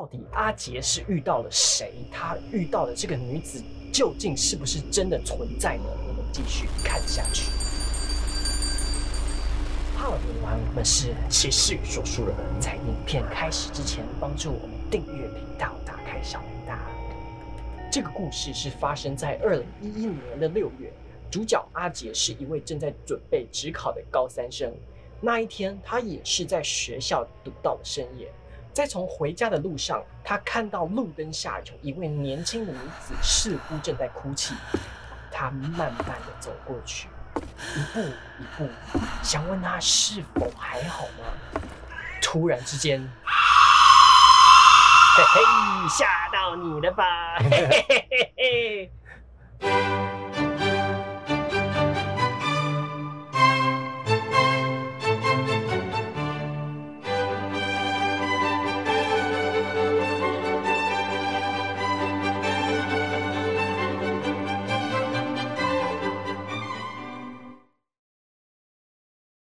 到底阿杰是遇到了谁？他遇到的这个女子究竟是不是真的存在呢？我们继续看下去。好，听完我们是骑士与说书人，在影片开始之前，帮助我们订阅频道，打开小铃铛。这个故事是发生在二零一一年的六月，主角阿杰是一位正在准备职考的高三生。那一天，他也是在学校读到了深夜。在从回家的路上，他看到路灯下有一位年轻的女子，似乎正在哭泣。他慢慢的走过去，一步一步，想问她是否还好吗？突然之间，嘿嘿，吓到你了吧？嘿嘿嘿嘿。